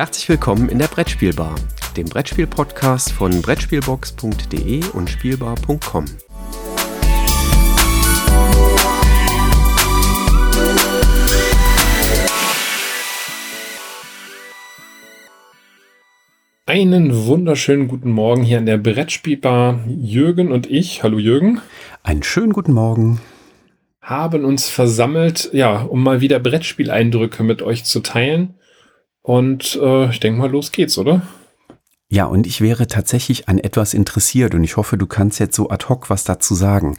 Herzlich willkommen in der Brettspielbar, dem Brettspiel-Podcast von Brettspielbox.de und Spielbar.com. Einen wunderschönen guten Morgen hier in der Brettspielbar. Jürgen und ich, hallo Jürgen. Einen schönen guten Morgen. Haben uns versammelt, ja, um mal wieder Brettspieleindrücke mit euch zu teilen. Und äh, ich denke mal, los geht's, oder? Ja, und ich wäre tatsächlich an etwas interessiert und ich hoffe, du kannst jetzt so ad hoc was dazu sagen.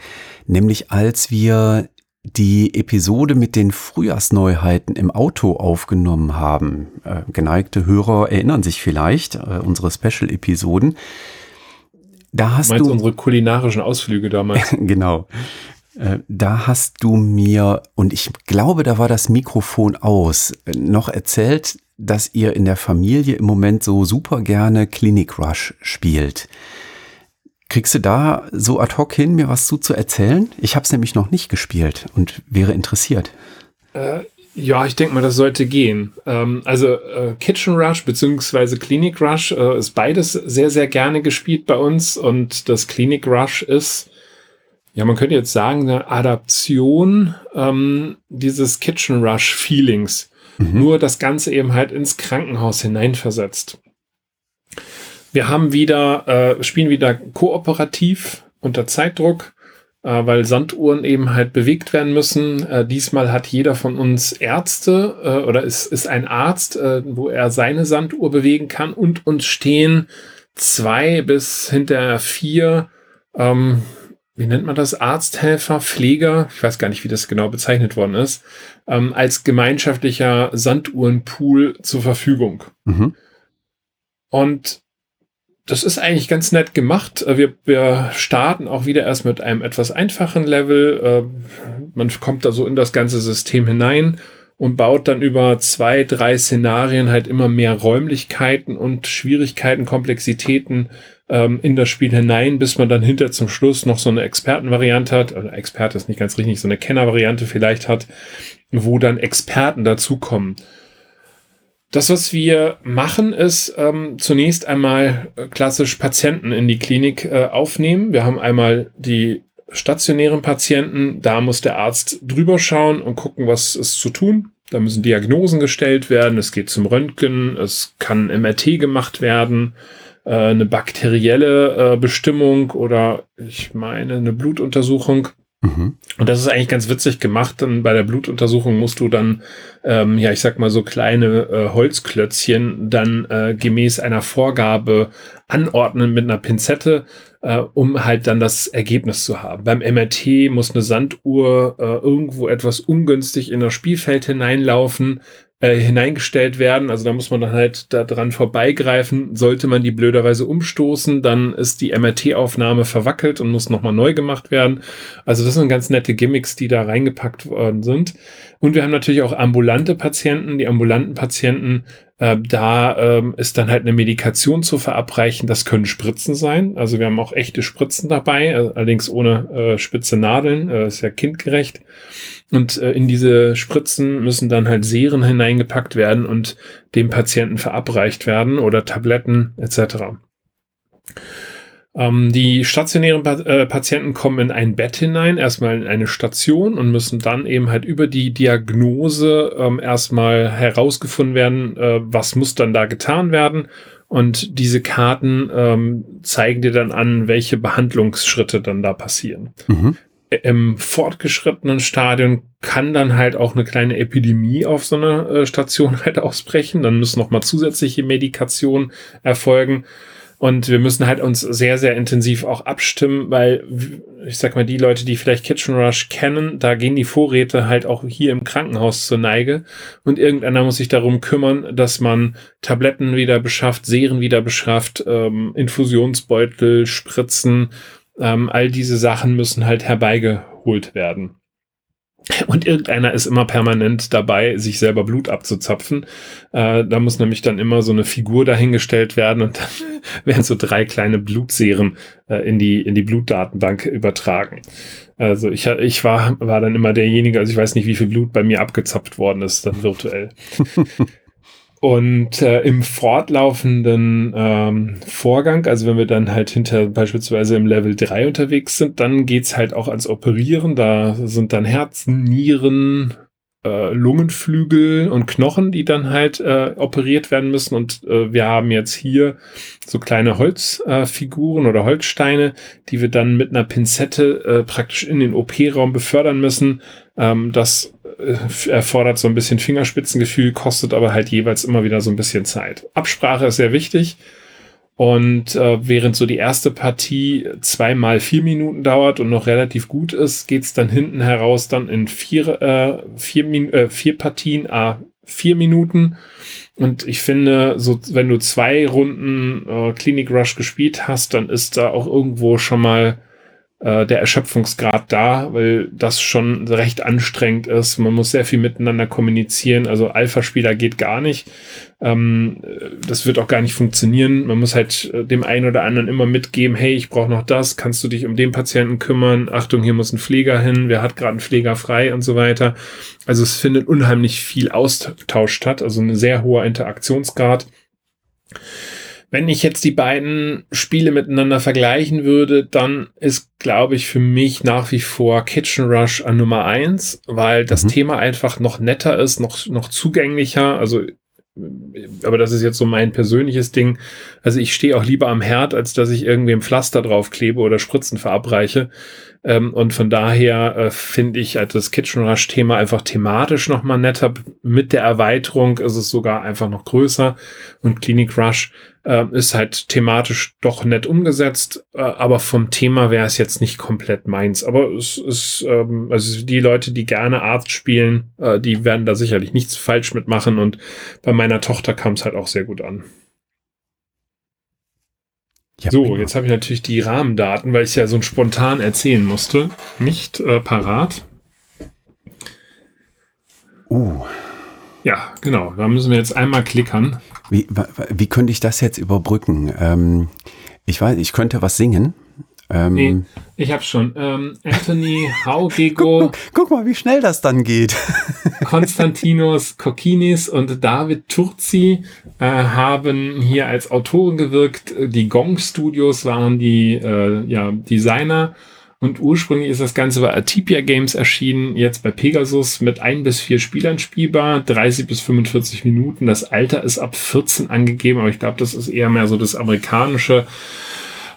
Nämlich als wir die Episode mit den Frühjahrsneuheiten im Auto aufgenommen haben. Äh, geneigte Hörer erinnern sich vielleicht, äh, unsere Special-Episoden. Da hast Meinst du unsere kulinarischen Ausflüge damals. genau. Äh, da hast du mir, und ich glaube, da war das Mikrofon aus, noch erzählt, dass ihr in der Familie im Moment so super gerne Clinic Rush spielt. Kriegst du da so ad hoc hin, mir was zu, zu erzählen? Ich habe es nämlich noch nicht gespielt und wäre interessiert. Äh, ja, ich denke mal, das sollte gehen. Ähm, also äh, Kitchen Rush beziehungsweise Clinic Rush äh, ist beides sehr, sehr gerne gespielt bei uns und das Clinic Rush ist, ja, man könnte jetzt sagen, eine Adaption ähm, dieses Kitchen Rush Feelings. Mhm. Nur das Ganze eben halt ins Krankenhaus hineinversetzt. Wir haben wieder, äh, spielen wieder kooperativ unter Zeitdruck, äh, weil Sanduhren eben halt bewegt werden müssen. Äh, diesmal hat jeder von uns Ärzte äh, oder ist, ist ein Arzt, äh, wo er seine Sanduhr bewegen kann und uns stehen zwei bis hinter vier, ähm, wie nennt man das? Arzthelfer, Pfleger, ich weiß gar nicht, wie das genau bezeichnet worden ist, ähm, als gemeinschaftlicher Sanduhrenpool zur Verfügung. Mhm. Und das ist eigentlich ganz nett gemacht. Äh, wir, wir starten auch wieder erst mit einem etwas einfachen Level. Äh, man kommt da so in das ganze System hinein und baut dann über zwei, drei Szenarien halt immer mehr Räumlichkeiten und Schwierigkeiten, Komplexitäten ähm, in das Spiel hinein, bis man dann hinter zum Schluss noch so eine Expertenvariante hat. Also Experte ist nicht ganz richtig, so eine Kennervariante vielleicht hat, wo dann Experten dazukommen. Das, was wir machen, ist ähm, zunächst einmal äh, klassisch Patienten in die Klinik äh, aufnehmen. Wir haben einmal die stationären Patienten, da muss der Arzt drüber schauen und gucken, was ist zu tun. Da müssen Diagnosen gestellt werden, es geht zum Röntgen, es kann MRT gemacht werden, äh, eine bakterielle äh, Bestimmung oder ich meine eine Blutuntersuchung. Mhm. Und das ist eigentlich ganz witzig gemacht. Dann bei der Blutuntersuchung musst du dann, ähm, ja, ich sag mal so kleine äh, Holzklötzchen dann äh, gemäß einer Vorgabe anordnen mit einer Pinzette, äh, um halt dann das Ergebnis zu haben. Beim MRT muss eine Sanduhr äh, irgendwo etwas ungünstig in das Spielfeld hineinlaufen äh, hineingestellt werden. Also da muss man dann halt da dran vorbeigreifen. Sollte man die blöderweise umstoßen, dann ist die MRT-Aufnahme verwackelt und muss nochmal neu gemacht werden. Also das sind ganz nette Gimmicks, die da reingepackt worden sind. Und wir haben natürlich auch ambulante Patienten. Die ambulanten Patienten, äh, da ähm, ist dann halt eine Medikation zu verabreichen. Das können Spritzen sein. Also wir haben auch echte Spritzen dabei, äh, allerdings ohne äh, spitze Nadeln. Äh, ist ja kindgerecht. Und äh, in diese Spritzen müssen dann halt Serien hineingepackt werden und dem Patienten verabreicht werden oder Tabletten etc. Ähm, die stationären pa äh, Patienten kommen in ein Bett hinein, erstmal in eine Station und müssen dann eben halt über die Diagnose ähm, erstmal herausgefunden werden, äh, was muss dann da getan werden. Und diese Karten ähm, zeigen dir dann an, welche Behandlungsschritte dann da passieren. Mhm im fortgeschrittenen Stadion kann dann halt auch eine kleine Epidemie auf so einer äh, Station halt ausbrechen. Dann müssen nochmal zusätzliche Medikationen erfolgen. Und wir müssen halt uns sehr, sehr intensiv auch abstimmen, weil ich sag mal, die Leute, die vielleicht Kitchen Rush kennen, da gehen die Vorräte halt auch hier im Krankenhaus zur Neige. Und irgendeiner muss sich darum kümmern, dass man Tabletten wieder beschafft, Serien wieder beschafft, ähm, Infusionsbeutel, Spritzen, ähm, all diese Sachen müssen halt herbeigeholt werden. Und irgendeiner ist immer permanent dabei, sich selber Blut abzuzapfen. Äh, da muss nämlich dann immer so eine Figur dahingestellt werden und dann werden so drei kleine Blutserien äh, in, die, in die Blutdatenbank übertragen. Also ich, ich war, war dann immer derjenige, also ich weiß nicht, wie viel Blut bei mir abgezapft worden ist, dann virtuell. Und äh, im fortlaufenden ähm, Vorgang, also wenn wir dann halt hinter beispielsweise im Level 3 unterwegs sind, dann geht's halt auch ans Operieren. Da sind dann Herzen, Nieren, äh, Lungenflügel und Knochen, die dann halt äh, operiert werden müssen. Und äh, wir haben jetzt hier so kleine Holzfiguren äh, oder Holzsteine, die wir dann mit einer Pinzette äh, praktisch in den OP-Raum befördern müssen. Ähm, das erfordert so ein bisschen Fingerspitzengefühl, kostet aber halt jeweils immer wieder so ein bisschen Zeit. Absprache ist sehr wichtig. Und äh, während so die erste Partie zweimal vier Minuten dauert und noch relativ gut ist, geht's dann hinten heraus dann in vier, äh, vier, äh, vier Partien, ah, vier Minuten. Und ich finde, so wenn du zwei Runden äh, Clinic Rush gespielt hast, dann ist da auch irgendwo schon mal äh, der Erschöpfungsgrad da, weil das schon recht anstrengend ist. Man muss sehr viel miteinander kommunizieren. Also Alpha-Spieler geht gar nicht. Ähm, das wird auch gar nicht funktionieren. Man muss halt äh, dem einen oder anderen immer mitgeben, hey, ich brauche noch das, kannst du dich um den Patienten kümmern? Achtung, hier muss ein Pfleger hin, wer hat gerade einen Pfleger frei und so weiter. Also es findet unheimlich viel Austausch statt, also ein sehr hoher Interaktionsgrad. Wenn ich jetzt die beiden Spiele miteinander vergleichen würde, dann ist, glaube ich, für mich nach wie vor Kitchen Rush an Nummer eins, weil das mhm. Thema einfach noch netter ist, noch, noch zugänglicher. Also, aber das ist jetzt so mein persönliches Ding. Also ich stehe auch lieber am Herd, als dass ich irgendwie ein Pflaster draufklebe oder Spritzen verabreiche. Ähm, und von daher äh, finde ich halt das Kitchen Rush Thema einfach thematisch nochmal netter. Mit der Erweiterung ist es sogar einfach noch größer. Und Clinic Rush äh, ist halt thematisch doch nett umgesetzt. Äh, aber vom Thema wäre es jetzt nicht komplett meins. Aber es ist, ähm, also die Leute, die gerne Arzt spielen, äh, die werden da sicherlich nichts falsch mitmachen. Und bei meiner Tochter kam es halt auch sehr gut an. Ja, so, prima. jetzt habe ich natürlich die Rahmendaten, weil ich ja so spontan erzählen musste, nicht äh, parat. Uh. Ja, genau. Da müssen wir jetzt einmal klickern. Wie, wie könnte ich das jetzt überbrücken? Ähm, ich weiß, ich könnte was singen. Ähm, nee, ich habe schon. Ähm, Anthony Haugego. guck, guck, mal, wie schnell das dann geht. Konstantinos Kokinis und David Turzi äh, haben hier als Autoren gewirkt. Die Gong Studios waren die äh, ja, Designer. Und ursprünglich ist das Ganze bei Atipia Games erschienen, jetzt bei Pegasus mit ein bis vier Spielern spielbar, 30 bis 45 Minuten. Das Alter ist ab 14 angegeben, aber ich glaube, das ist eher mehr so das amerikanische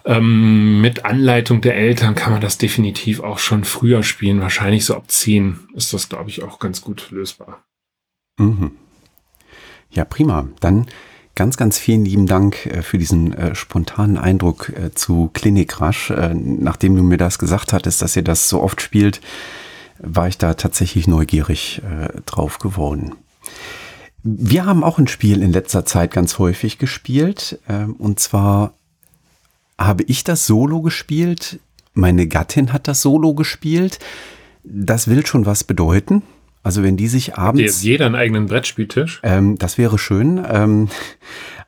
ähm, mit Anleitung der Eltern kann man das definitiv auch schon früher spielen. Wahrscheinlich so ab 10 ist das, glaube ich, auch ganz gut lösbar. Mhm. Ja, prima. Dann ganz, ganz vielen lieben Dank äh, für diesen äh, spontanen Eindruck äh, zu Klinik Rasch. Äh, nachdem du mir das gesagt hattest, dass ihr das so oft spielt, war ich da tatsächlich neugierig äh, drauf geworden. Wir haben auch ein Spiel in letzter Zeit ganz häufig gespielt, ähm, und zwar habe ich das Solo gespielt. Meine Gattin hat das Solo gespielt. Das will schon was bedeuten. Also wenn die sich abends. Jetzt jeder einen eigenen Brettspieltisch? Ähm, das wäre schön. Ähm,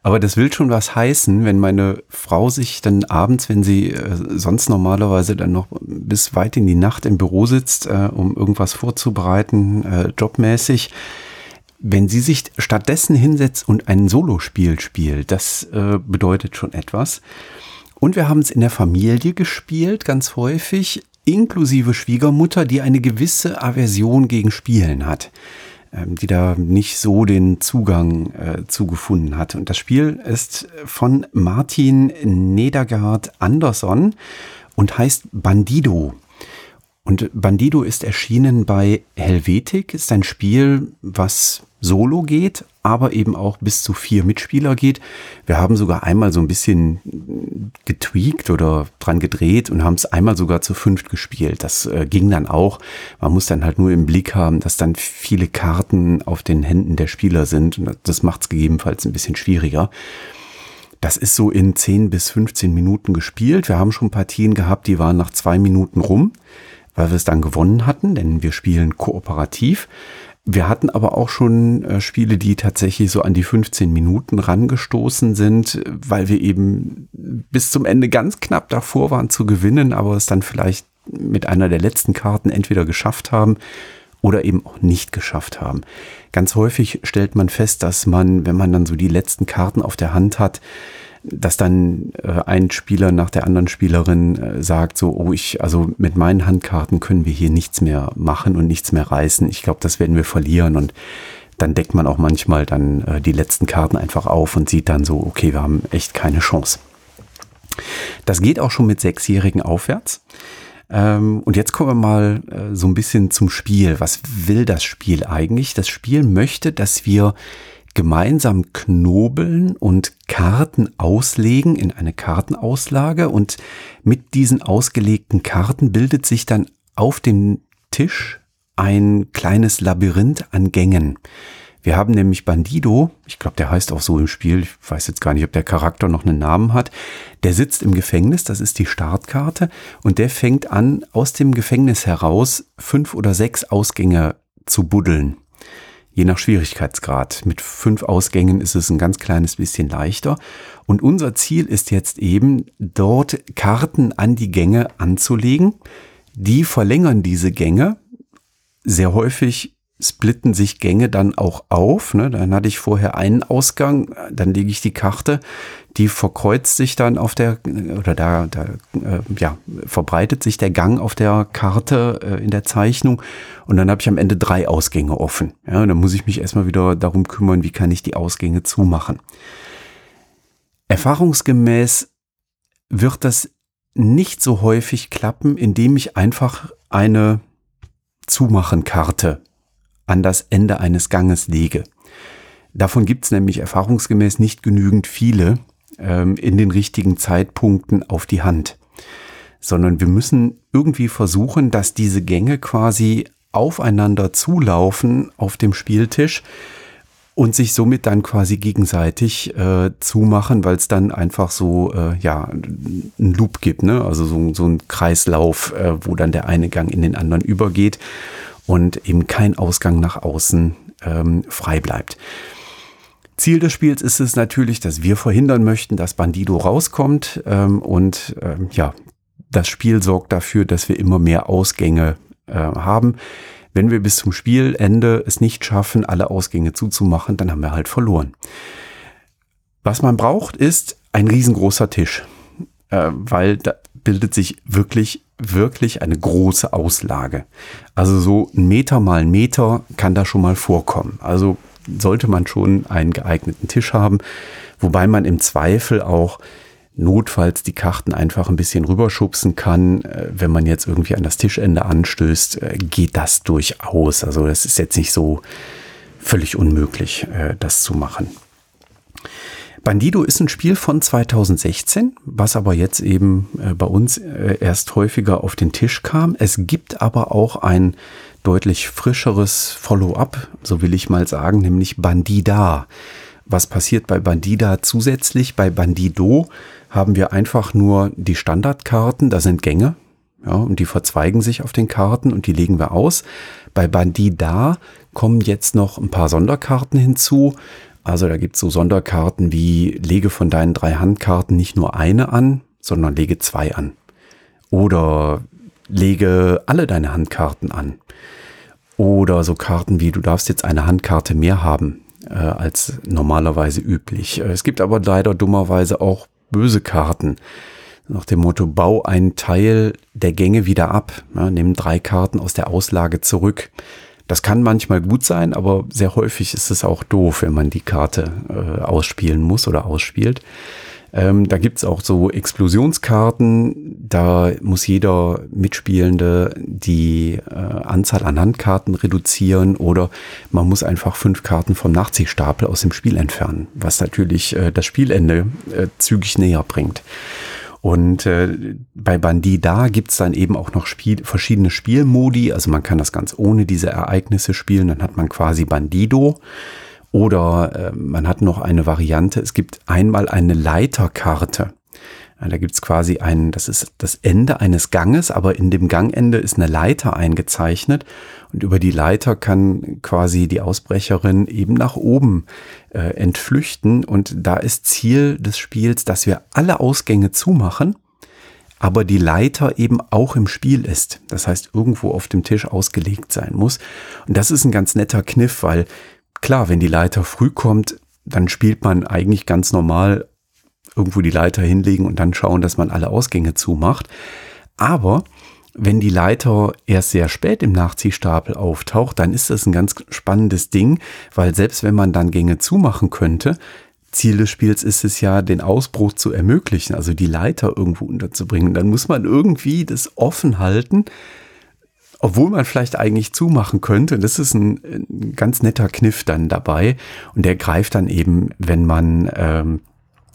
aber das will schon was heißen, wenn meine Frau sich dann abends, wenn sie äh, sonst normalerweise dann noch bis weit in die Nacht im Büro sitzt, äh, um irgendwas vorzubereiten, äh, jobmäßig, wenn sie sich stattdessen hinsetzt und ein Solospiel spielt, das äh, bedeutet schon etwas. Und wir haben es in der Familie gespielt, ganz häufig, inklusive Schwiegermutter, die eine gewisse Aversion gegen Spielen hat, ähm, die da nicht so den Zugang äh, zugefunden hat. Und das Spiel ist von Martin Nedergaard Andersson und heißt Bandido. Und Bandido ist erschienen bei Helvetic, ist ein Spiel, was solo geht, aber eben auch bis zu vier Mitspieler geht. Wir haben sogar einmal so ein bisschen getweakt oder dran gedreht und haben es einmal sogar zu fünft gespielt. Das äh, ging dann auch. Man muss dann halt nur im Blick haben, dass dann viele Karten auf den Händen der Spieler sind. Und das macht es gegebenenfalls ein bisschen schwieriger. Das ist so in 10 bis 15 Minuten gespielt. Wir haben schon Partien gehabt, die waren nach zwei Minuten rum, weil wir es dann gewonnen hatten, denn wir spielen kooperativ. Wir hatten aber auch schon äh, Spiele, die tatsächlich so an die 15 Minuten rangestoßen sind, weil wir eben bis zum Ende ganz knapp davor waren zu gewinnen, aber es dann vielleicht mit einer der letzten Karten entweder geschafft haben oder eben auch nicht geschafft haben. Ganz häufig stellt man fest, dass man, wenn man dann so die letzten Karten auf der Hand hat, dass dann äh, ein Spieler nach der anderen Spielerin äh, sagt so, oh ich, also mit meinen Handkarten können wir hier nichts mehr machen und nichts mehr reißen. Ich glaube, das werden wir verlieren und dann deckt man auch manchmal dann äh, die letzten Karten einfach auf und sieht dann so, okay, wir haben echt keine Chance. Das geht auch schon mit Sechsjährigen aufwärts. Ähm, und jetzt kommen wir mal äh, so ein bisschen zum Spiel. Was will das Spiel eigentlich? Das Spiel möchte, dass wir gemeinsam knobeln und Karten auslegen in eine Kartenauslage und mit diesen ausgelegten Karten bildet sich dann auf dem Tisch ein kleines Labyrinth an Gängen. Wir haben nämlich Bandido, ich glaube, der heißt auch so im Spiel, ich weiß jetzt gar nicht, ob der Charakter noch einen Namen hat, der sitzt im Gefängnis, das ist die Startkarte, und der fängt an, aus dem Gefängnis heraus fünf oder sechs Ausgänge zu buddeln. Je nach Schwierigkeitsgrad. Mit fünf Ausgängen ist es ein ganz kleines bisschen leichter. Und unser Ziel ist jetzt eben, dort Karten an die Gänge anzulegen. Die verlängern diese Gänge. Sehr häufig splitten sich Gänge dann auch auf. Ne? Dann hatte ich vorher einen Ausgang, dann lege ich die Karte, die verkreuzt sich dann auf der, oder da, da äh, ja, verbreitet sich der Gang auf der Karte äh, in der Zeichnung und dann habe ich am Ende drei Ausgänge offen. Ja, und dann muss ich mich erstmal wieder darum kümmern, wie kann ich die Ausgänge zumachen. Erfahrungsgemäß wird das nicht so häufig klappen, indem ich einfach eine Zumachenkarte an das Ende eines Ganges lege. Davon gibt es nämlich erfahrungsgemäß nicht genügend viele ähm, in den richtigen Zeitpunkten auf die Hand, sondern wir müssen irgendwie versuchen, dass diese Gänge quasi aufeinander zulaufen auf dem Spieltisch und sich somit dann quasi gegenseitig äh, zumachen, weil es dann einfach so äh, ja ein Loop gibt, ne? Also so, so ein Kreislauf, äh, wo dann der eine Gang in den anderen übergeht und eben kein Ausgang nach außen ähm, frei bleibt. Ziel des Spiels ist es natürlich, dass wir verhindern möchten, dass Bandido rauskommt ähm, und ähm, ja, das Spiel sorgt dafür, dass wir immer mehr Ausgänge äh, haben. Wenn wir bis zum Spielende es nicht schaffen, alle Ausgänge zuzumachen, dann haben wir halt verloren. Was man braucht, ist ein riesengroßer Tisch, äh, weil da bildet sich wirklich wirklich eine große Auslage. Also so ein Meter mal ein Meter kann da schon mal vorkommen. Also sollte man schon einen geeigneten Tisch haben, wobei man im Zweifel auch notfalls die Karten einfach ein bisschen rüberschubsen kann. Äh, wenn man jetzt irgendwie an das Tischende anstößt, äh, geht das durchaus. Also das ist jetzt nicht so völlig unmöglich, äh, das zu machen. Bandido ist ein Spiel von 2016, was aber jetzt eben bei uns erst häufiger auf den Tisch kam. Es gibt aber auch ein deutlich frischeres Follow-up, so will ich mal sagen, nämlich Bandida. Was passiert bei Bandida zusätzlich? Bei Bandido haben wir einfach nur die Standardkarten, da sind Gänge, ja, und die verzweigen sich auf den Karten und die legen wir aus. Bei Bandida kommen jetzt noch ein paar Sonderkarten hinzu. Also da gibt es so Sonderkarten wie lege von deinen drei Handkarten nicht nur eine an, sondern lege zwei an. Oder lege alle deine Handkarten an. Oder so Karten wie du darfst jetzt eine Handkarte mehr haben äh, als normalerweise üblich. Äh, es gibt aber leider dummerweise auch böse Karten. Nach dem Motto, bau einen Teil der Gänge wieder ab. Ja, nimm drei Karten aus der Auslage zurück. Das kann manchmal gut sein, aber sehr häufig ist es auch doof, wenn man die Karte äh, ausspielen muss oder ausspielt. Ähm, da gibt's auch so Explosionskarten. Da muss jeder Mitspielende die äh, Anzahl an Handkarten reduzieren oder man muss einfach fünf Karten vom Nachziehstapel aus dem Spiel entfernen, was natürlich äh, das Spielende äh, zügig näher bringt. Und äh, bei Bandida gibt's dann eben auch noch Spiel, verschiedene Spielmodi. Also man kann das ganz ohne diese Ereignisse spielen. Dann hat man quasi Bandido. Oder äh, man hat noch eine Variante. Es gibt einmal eine Leiterkarte. Da gibt's quasi einen, das ist das Ende eines Ganges, aber in dem Gangende ist eine Leiter eingezeichnet und über die Leiter kann quasi die Ausbrecherin eben nach oben äh, entflüchten und da ist Ziel des Spiels, dass wir alle Ausgänge zumachen, aber die Leiter eben auch im Spiel ist. Das heißt, irgendwo auf dem Tisch ausgelegt sein muss. Und das ist ein ganz netter Kniff, weil klar, wenn die Leiter früh kommt, dann spielt man eigentlich ganz normal irgendwo die Leiter hinlegen und dann schauen, dass man alle Ausgänge zumacht. Aber wenn die Leiter erst sehr spät im Nachziehstapel auftaucht, dann ist das ein ganz spannendes Ding, weil selbst wenn man dann Gänge zumachen könnte, Ziel des Spiels ist es ja, den Ausbruch zu ermöglichen, also die Leiter irgendwo unterzubringen. Dann muss man irgendwie das offen halten, obwohl man vielleicht eigentlich zumachen könnte. Das ist ein, ein ganz netter Kniff dann dabei. Und der greift dann eben, wenn man ähm,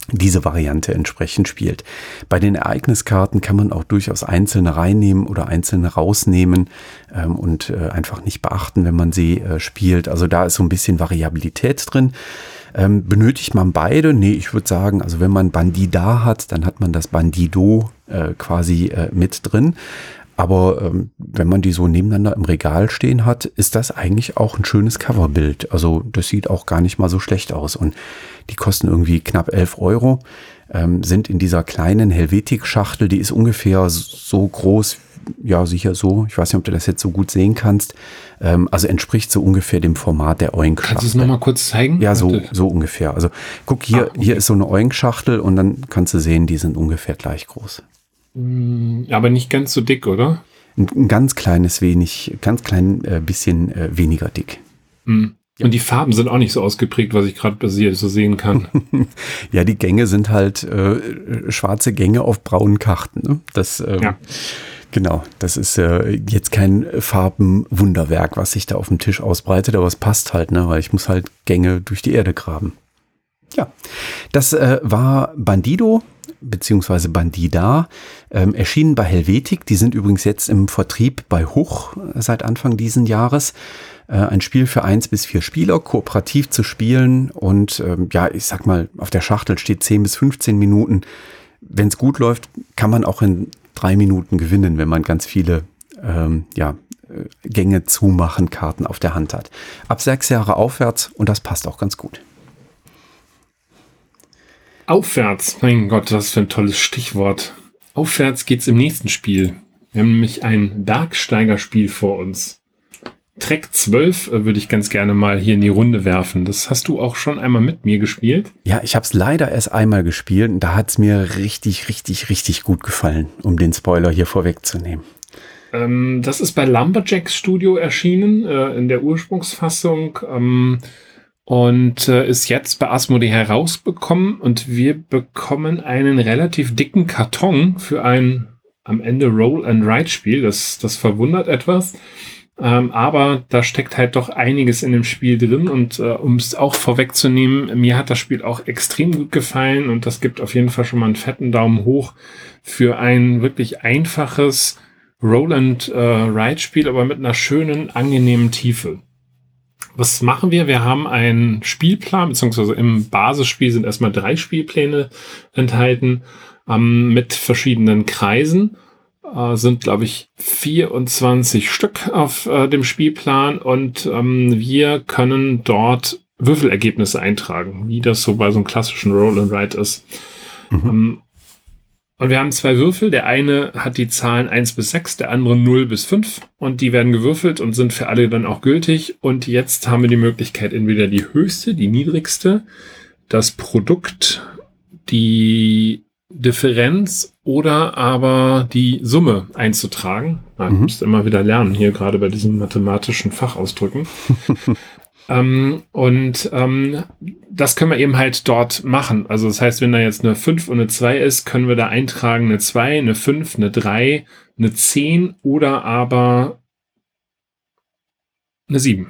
diese Variante entsprechend spielt. Bei den Ereigniskarten kann man auch durchaus einzelne reinnehmen oder einzelne rausnehmen ähm, und äh, einfach nicht beachten, wenn man sie äh, spielt. Also da ist so ein bisschen Variabilität drin. Ähm, benötigt man beide? Nee, ich würde sagen, also wenn man Bandida hat, dann hat man das Bandido äh, quasi äh, mit drin. Aber ähm, wenn man die so nebeneinander im Regal stehen hat, ist das eigentlich auch ein schönes Coverbild. Also das sieht auch gar nicht mal so schlecht aus. Und die kosten irgendwie knapp 11 Euro, ähm, sind in dieser kleinen Helvetik-Schachtel, die ist ungefähr so groß, ja sicher so, ich weiß nicht, ob du das jetzt so gut sehen kannst, ähm, also entspricht so ungefähr dem Format der Oink-Schachtel. Kannst du es nochmal kurz zeigen? Ja, so, so ungefähr. Also guck, hier, ah, okay. hier ist so eine Oink-Schachtel und dann kannst du sehen, die sind ungefähr gleich groß. Mm, aber nicht ganz so dick, oder? Ein, ein ganz kleines wenig, ganz klein äh, bisschen äh, weniger dick. Mhm. Und die Farben sind auch nicht so ausgeprägt, was ich gerade so sehen kann. ja, die Gänge sind halt äh, schwarze Gänge auf braunen Karten. Ne? Das, ähm, ja. Genau, das ist äh, jetzt kein Farbenwunderwerk, was sich da auf dem Tisch ausbreitet, aber es passt halt, ne? weil ich muss halt Gänge durch die Erde graben. Ja, das äh, war Bandido beziehungsweise Bandida, ähm, erschienen bei Helvetik. Die sind übrigens jetzt im Vertrieb bei Hoch seit Anfang diesen Jahres. Äh, ein Spiel für eins bis vier Spieler, kooperativ zu spielen und ähm, ja, ich sag mal, auf der Schachtel steht 10 bis 15 Minuten. Wenn es gut läuft, kann man auch in drei Minuten gewinnen, wenn man ganz viele ähm, ja, äh, Gänge zumachen, Karten auf der Hand hat. Ab sechs Jahre aufwärts und das passt auch ganz gut. Aufwärts, mein Gott, was für ein tolles Stichwort. Aufwärts geht's im nächsten Spiel. Wir haben nämlich ein Bergsteigerspiel vor uns. Track 12 äh, würde ich ganz gerne mal hier in die Runde werfen. Das hast du auch schon einmal mit mir gespielt. Ja, ich habe es leider erst einmal gespielt und da hat es mir richtig, richtig, richtig gut gefallen, um den Spoiler hier vorwegzunehmen. Ähm, das ist bei Lumberjacks Studio erschienen, äh, in der Ursprungsfassung. Ähm, und äh, ist jetzt bei Asmodee herausbekommen und wir bekommen einen relativ dicken Karton für ein am Ende Roll-and-Write-Spiel. Das, das verwundert etwas. Ähm, aber da steckt halt doch einiges in dem Spiel drin und äh, um es auch vorwegzunehmen, mir hat das Spiel auch extrem gut gefallen und das gibt auf jeden Fall schon mal einen fetten Daumen hoch für ein wirklich einfaches Roll-and-Write-Spiel, aber mit einer schönen, angenehmen Tiefe was machen wir? Wir haben einen Spielplan, beziehungsweise im Basisspiel sind erstmal drei Spielpläne enthalten ähm, mit verschiedenen Kreisen. Äh, sind, glaube ich, 24 Stück auf äh, dem Spielplan und ähm, wir können dort Würfelergebnisse eintragen, wie das so bei so einem klassischen Roll and Write ist. Mhm. Ähm, und wir haben zwei Würfel. Der eine hat die Zahlen 1 bis 6, der andere 0 bis 5. Und die werden gewürfelt und sind für alle dann auch gültig. Und jetzt haben wir die Möglichkeit, entweder die höchste, die niedrigste, das Produkt, die Differenz oder aber die Summe einzutragen. Man mhm. muss immer wieder lernen, hier gerade bei diesen mathematischen Fachausdrücken. Ähm, und ähm, das können wir eben halt dort machen. Also das heißt, wenn da jetzt eine 5 und eine 2 ist, können wir da eintragen eine 2, eine 5, eine 3, eine 10 oder aber eine 7.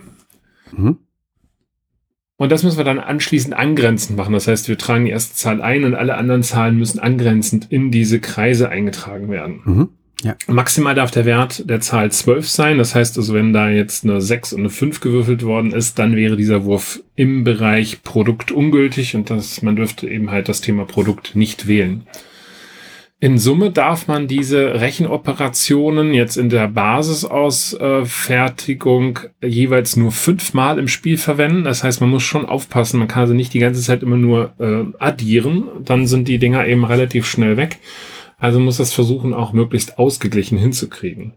Mhm. Und das müssen wir dann anschließend angrenzend machen. Das heißt, wir tragen die erste Zahl ein und alle anderen Zahlen müssen angrenzend in diese Kreise eingetragen werden. Mhm. Ja. Maximal darf der Wert der Zahl 12 sein. Das heißt also, wenn da jetzt eine 6 und eine 5 gewürfelt worden ist, dann wäre dieser Wurf im Bereich Produkt ungültig und das, man dürfte eben halt das Thema Produkt nicht wählen. In Summe darf man diese Rechenoperationen jetzt in der Basisausfertigung jeweils nur fünfmal im Spiel verwenden. Das heißt, man muss schon aufpassen, man kann also nicht die ganze Zeit immer nur äh, addieren. Dann sind die Dinger eben relativ schnell weg. Also muss das versuchen, auch möglichst ausgeglichen hinzukriegen.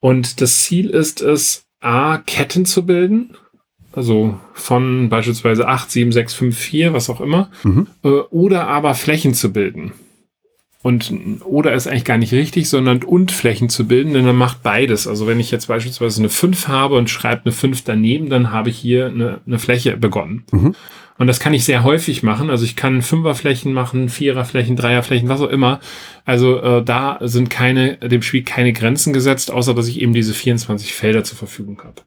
Und das Ziel ist es, A, Ketten zu bilden, also von beispielsweise 8, 7, 6, 5, 4, was auch immer, mhm. Äh, oder aber Flächen zu bilden. Und oder ist eigentlich gar nicht richtig, sondern und Flächen zu bilden, denn dann macht beides. Also wenn ich jetzt beispielsweise eine 5 habe und schreibe eine 5 daneben, dann habe ich hier eine, eine Fläche begonnen. Mhm. Und das kann ich sehr häufig machen. Also ich kann Fünferflächen machen, Viererflächen, Dreierflächen, was auch immer. Also äh, da sind keine, dem Spiel keine Grenzen gesetzt, außer dass ich eben diese 24 Felder zur Verfügung habe.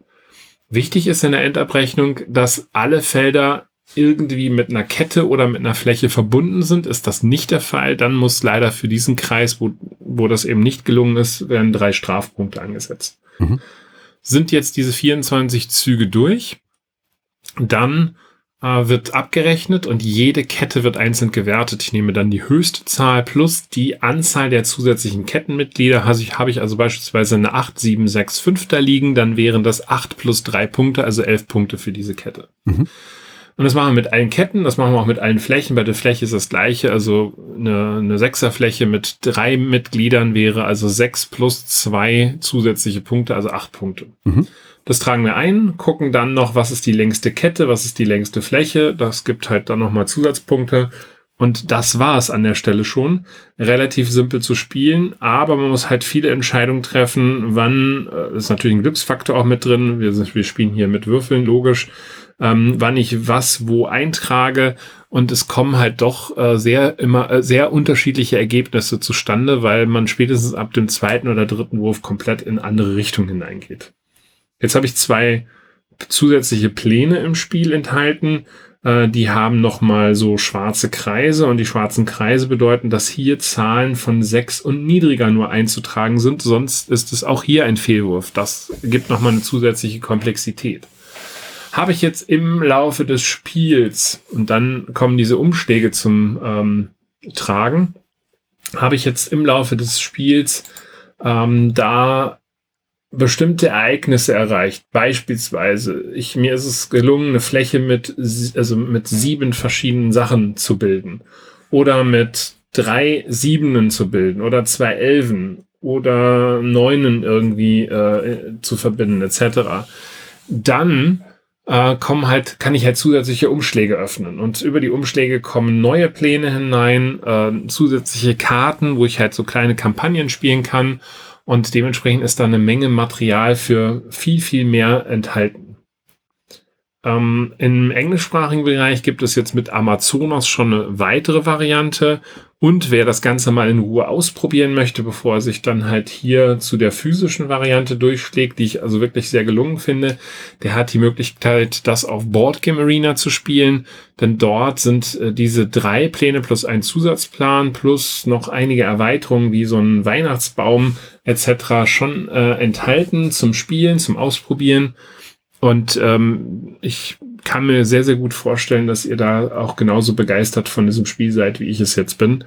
Wichtig ist in der Endabrechnung, dass alle Felder irgendwie mit einer Kette oder mit einer Fläche verbunden sind. Ist das nicht der Fall, dann muss leider für diesen Kreis, wo, wo das eben nicht gelungen ist, werden drei Strafpunkte angesetzt. Mhm. Sind jetzt diese 24 Züge durch, dann äh, wird abgerechnet und jede Kette wird einzeln gewertet. Ich nehme dann die höchste Zahl plus die Anzahl der zusätzlichen Kettenmitglieder. Also ich, habe ich also beispielsweise eine 8, 7, 6, 5 da liegen, dann wären das 8 plus 3 Punkte, also 11 Punkte für diese Kette. Mhm. Und das machen wir mit allen Ketten, das machen wir auch mit allen Flächen. Bei der Fläche ist das gleiche. Also eine, eine Sechserfläche mit drei Mitgliedern wäre also sechs plus zwei zusätzliche Punkte, also acht Punkte. Mhm. Das tragen wir ein, gucken dann noch, was ist die längste Kette, was ist die längste Fläche. Das gibt halt dann nochmal Zusatzpunkte. Und das war es an der Stelle schon. Relativ simpel zu spielen, aber man muss halt viele Entscheidungen treffen, wann, äh, ist natürlich ein Glücksfaktor auch mit drin. Wir, sind, wir spielen hier mit Würfeln, logisch, ähm, wann ich was wo eintrage. Und es kommen halt doch äh, sehr immer äh, sehr unterschiedliche Ergebnisse zustande, weil man spätestens ab dem zweiten oder dritten Wurf komplett in andere Richtungen hineingeht. Jetzt habe ich zwei zusätzliche Pläne im Spiel enthalten. Äh, die haben nochmal so schwarze Kreise und die schwarzen Kreise bedeuten, dass hier Zahlen von sechs und niedriger nur einzutragen sind. Sonst ist es auch hier ein Fehlwurf. Das gibt nochmal eine zusätzliche Komplexität. Habe ich jetzt im Laufe des Spiels, und dann kommen diese Umschläge zum ähm, Tragen, habe ich jetzt im Laufe des Spiels ähm, da bestimmte Ereignisse erreicht. Beispielsweise, ich, mir ist es gelungen, eine Fläche mit, also mit sieben verschiedenen Sachen zu bilden. Oder mit drei Siebenen zu bilden. Oder zwei Elfen. Oder Neunen irgendwie äh, zu verbinden, etc. Dann äh, kommen halt, kann ich halt zusätzliche Umschläge öffnen. Und über die Umschläge kommen neue Pläne hinein, äh, zusätzliche Karten, wo ich halt so kleine Kampagnen spielen kann und dementsprechend ist da eine Menge Material für viel, viel mehr enthalten. Ähm, Im englischsprachigen Bereich gibt es jetzt mit Amazonas schon eine weitere Variante. Und wer das Ganze mal in Ruhe ausprobieren möchte, bevor er sich dann halt hier zu der physischen Variante durchschlägt, die ich also wirklich sehr gelungen finde, der hat die Möglichkeit, das auf Boardgame Arena zu spielen. Denn dort sind äh, diese drei Pläne plus ein Zusatzplan plus noch einige Erweiterungen wie so ein Weihnachtsbaum etc. schon äh, enthalten zum Spielen, zum Ausprobieren. Und ähm, ich kann mir sehr, sehr gut vorstellen, dass ihr da auch genauso begeistert von diesem Spiel seid, wie ich es jetzt bin.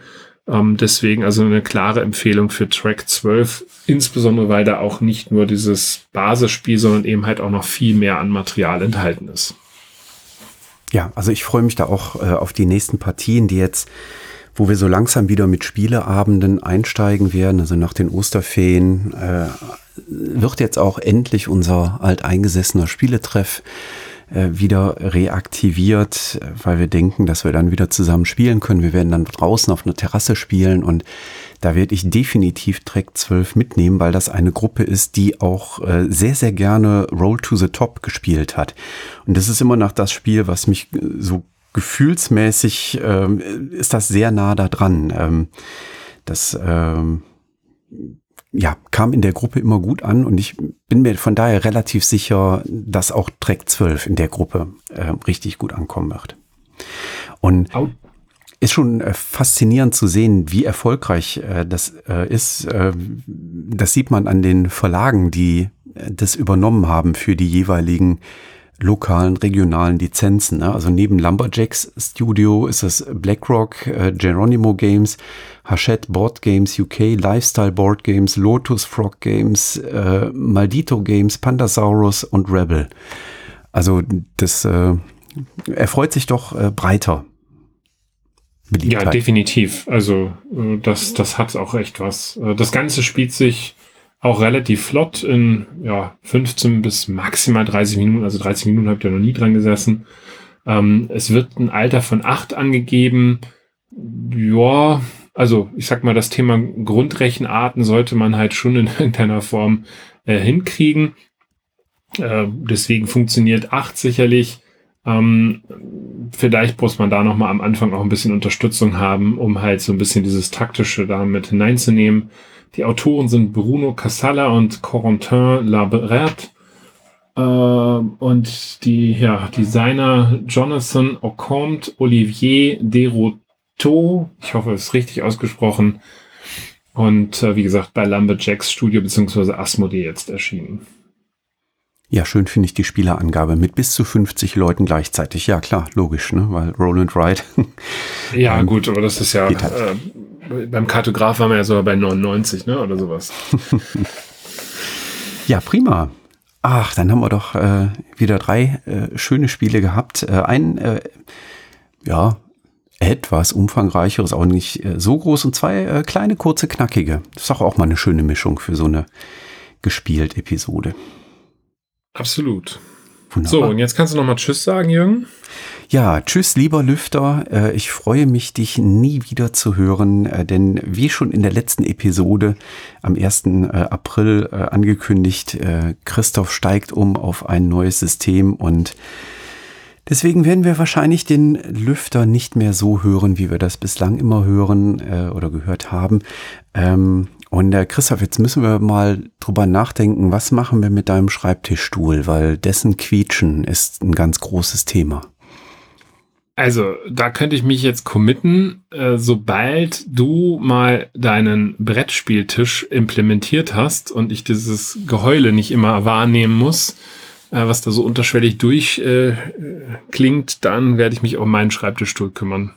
Ähm, deswegen also eine klare Empfehlung für Track 12, insbesondere weil da auch nicht nur dieses Basisspiel, sondern eben halt auch noch viel mehr an Material enthalten ist. Ja, also ich freue mich da auch äh, auf die nächsten Partien, die jetzt, wo wir so langsam wieder mit Spieleabenden einsteigen werden, also nach den Osterferien, äh, wird jetzt auch endlich unser alteingesessener Spieletreff äh, wieder reaktiviert, weil wir denken, dass wir dann wieder zusammen spielen können. Wir werden dann draußen auf einer Terrasse spielen und da werde ich definitiv Track 12 mitnehmen, weil das eine Gruppe ist, die auch äh, sehr, sehr gerne Roll to the Top gespielt hat. Und das ist immer noch das Spiel, was mich äh, so gefühlsmäßig ähm, ist das sehr nah da dran. Ähm, das ähm, ja, kam in der Gruppe immer gut an und ich bin mir von daher relativ sicher, dass auch Track 12 in der Gruppe äh, richtig gut ankommen wird. Und ist schon äh, faszinierend zu sehen, wie erfolgreich äh, das äh, ist. Äh, das sieht man an den Verlagen, die äh, das übernommen haben für die jeweiligen lokalen, regionalen Lizenzen. Ne? Also neben Lumberjacks Studio ist es BlackRock, äh, Geronimo Games, Hachette Board Games UK, Lifestyle Board Games, Lotus Frog Games, äh, Maldito Games, Pandasaurus und Rebel. Also das äh, erfreut sich doch äh, breiter. Beliebtheit. Ja, definitiv. Also äh, das, das hat auch echt was. Äh, das Ganze spielt sich auch relativ flott in ja, 15 bis maximal 30 Minuten. Also 30 Minuten habt ihr noch nie dran gesessen. Ähm, es wird ein Alter von 8 angegeben. Ja, also ich sag mal, das Thema Grundrechenarten sollte man halt schon in irgendeiner Form äh, hinkriegen. Äh, deswegen funktioniert 8 sicherlich. Ähm, vielleicht muss man da nochmal am Anfang auch ein bisschen Unterstützung haben, um halt so ein bisschen dieses Taktische da mit hineinzunehmen. Die Autoren sind Bruno Casalla und Corentin Labert. Äh, und die ja, Designer Jonathan Ocomte, Olivier Deroto, ich hoffe, es ist richtig ausgesprochen. Und äh, wie gesagt, bei Lumberjacks Studio bzw. Asmodee jetzt erschienen. Ja, schön finde ich die Spielerangabe mit bis zu 50 Leuten gleichzeitig. Ja, klar, logisch, ne? weil Roland Wright. ja, ähm, gut, aber das ist ja, halt. äh, beim Kartograf waren wir ja sogar bei 99, ne, oder sowas. ja, prima. Ach, dann haben wir doch äh, wieder drei äh, schöne Spiele gehabt. Äh, ein, äh, ja, etwas umfangreicheres, auch nicht äh, so groß und zwei äh, kleine, kurze, knackige. Das ist doch auch mal eine schöne Mischung für so eine gespielt Episode. Absolut. Wunderbar. So, und jetzt kannst du noch mal Tschüss sagen, Jürgen. Ja, tschüss, lieber Lüfter. Äh, ich freue mich, dich nie wieder zu hören, äh, denn wie schon in der letzten Episode am 1. Äh, April angekündigt, Christoph steigt um auf ein neues System und Deswegen werden wir wahrscheinlich den Lüfter nicht mehr so hören, wie wir das bislang immer hören oder gehört haben. Ähm, und Christoph, jetzt müssen wir mal drüber nachdenken, was machen wir mit deinem Schreibtischstuhl, weil dessen Quietschen ist ein ganz großes Thema. Also, da könnte ich mich jetzt committen, äh, sobald du mal deinen Brettspieltisch implementiert hast und ich dieses Geheule nicht immer wahrnehmen muss, äh, was da so unterschwellig durchklingt, äh, dann werde ich mich um meinen Schreibtischstuhl kümmern.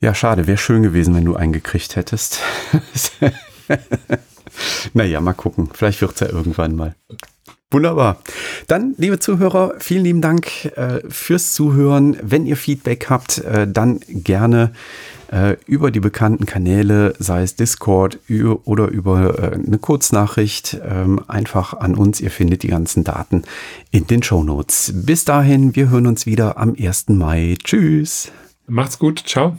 Ja, schade. Wäre schön gewesen, wenn du einen gekriegt hättest. naja, mal gucken. Vielleicht wird es ja irgendwann mal. Wunderbar. Dann, liebe Zuhörer, vielen lieben Dank äh, fürs Zuhören. Wenn ihr Feedback habt, äh, dann gerne äh, über die bekannten Kanäle, sei es Discord oder über äh, eine Kurznachricht, ähm, einfach an uns. Ihr findet die ganzen Daten in den Show Notes. Bis dahin, wir hören uns wieder am 1. Mai. Tschüss. Macht's gut. Ciao.